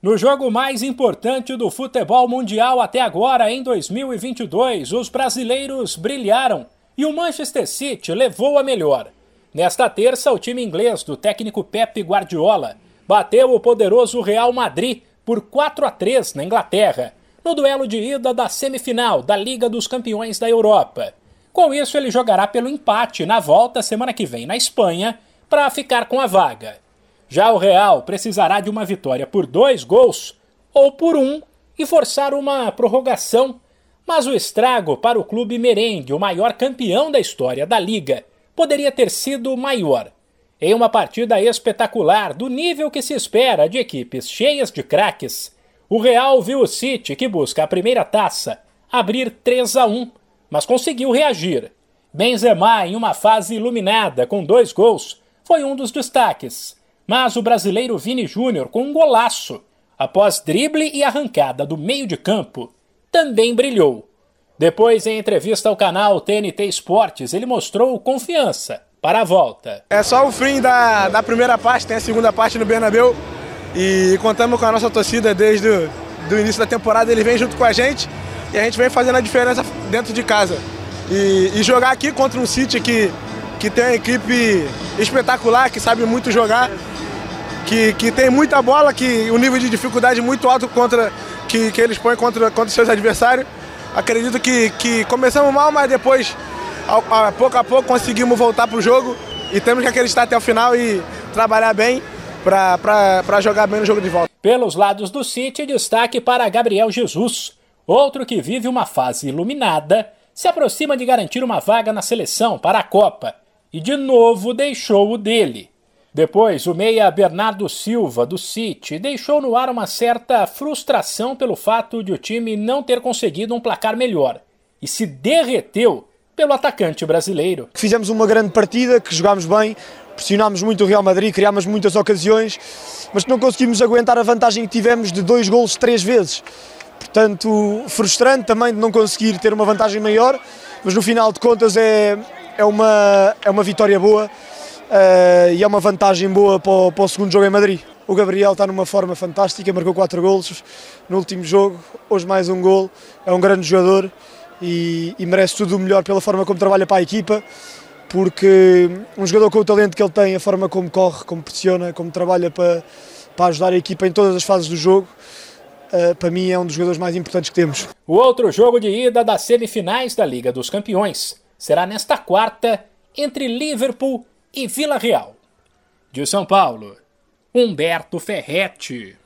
No jogo mais importante do futebol mundial até agora, em 2022, os brasileiros brilharam e o Manchester City levou a melhor. Nesta terça, o time inglês do técnico Pep Guardiola bateu o poderoso Real Madrid por 4 a 3 na Inglaterra, no duelo de ida da semifinal da Liga dos Campeões da Europa. Com isso, ele jogará pelo empate na volta semana que vem na Espanha para ficar com a vaga. Já o Real precisará de uma vitória por dois gols ou por um e forçar uma prorrogação. Mas o estrago para o clube merengue, o maior campeão da história da liga, poderia ter sido maior. Em uma partida espetacular, do nível que se espera de equipes cheias de craques, o Real viu o City, que busca a primeira taça, abrir 3 a 1, mas conseguiu reagir. Benzema, em uma fase iluminada com dois gols, foi um dos destaques mas o brasileiro Vini Júnior, com um golaço, após drible e arrancada do meio de campo, também brilhou. Depois, em entrevista ao canal TNT Esportes, ele mostrou confiança para a volta. É só o fim da, da primeira parte, tem a segunda parte no Bernabéu e contamos com a nossa torcida desde o início da temporada, ele vem junto com a gente e a gente vem fazendo a diferença dentro de casa. E, e jogar aqui contra um City que, que tem uma equipe espetacular, que sabe muito jogar, que, que tem muita bola, que o nível de dificuldade muito alto contra que, que eles põem contra, contra seus adversários. Acredito que, que começamos mal, mas depois, a, a pouco a pouco, conseguimos voltar para o jogo e temos que acreditar até o final e trabalhar bem para jogar bem no jogo de volta. Pelos lados do City, destaque para Gabriel Jesus, outro que vive uma fase iluminada, se aproxima de garantir uma vaga na seleção para a Copa e de novo deixou o dele. Depois, o meia Bernardo Silva, do City, deixou no ar uma certa frustração pelo fato de o time não ter conseguido um placar melhor e se derreteu pelo atacante brasileiro. Fizemos uma grande partida, que jogámos bem, pressionámos muito o Real Madrid, criámos muitas ocasiões, mas não conseguimos aguentar a vantagem que tivemos de dois golos três vezes. Portanto, frustrante também de não conseguir ter uma vantagem maior, mas no final de contas é, é, uma, é uma vitória boa uh, e é uma vantagem boa para o, para o, segundo jogo em Madrid. O Gabriel está numa forma fantástica, marcou 4 golos no último jogo, hoje mais um gol, é um grande jogador e, e merece tudo o melhor pela forma como trabalha para a equipa, porque um jogador com o talento que ele tem, a forma como corre, como pressiona, como trabalha para, para ajudar a equipa em todas as fases do jogo, Uh, para mim é um dos jogadores mais importantes que temos. O outro jogo de ida das semifinais da Liga dos Campeões será nesta quarta entre Liverpool e Vila Real. De São Paulo, Humberto Ferretti.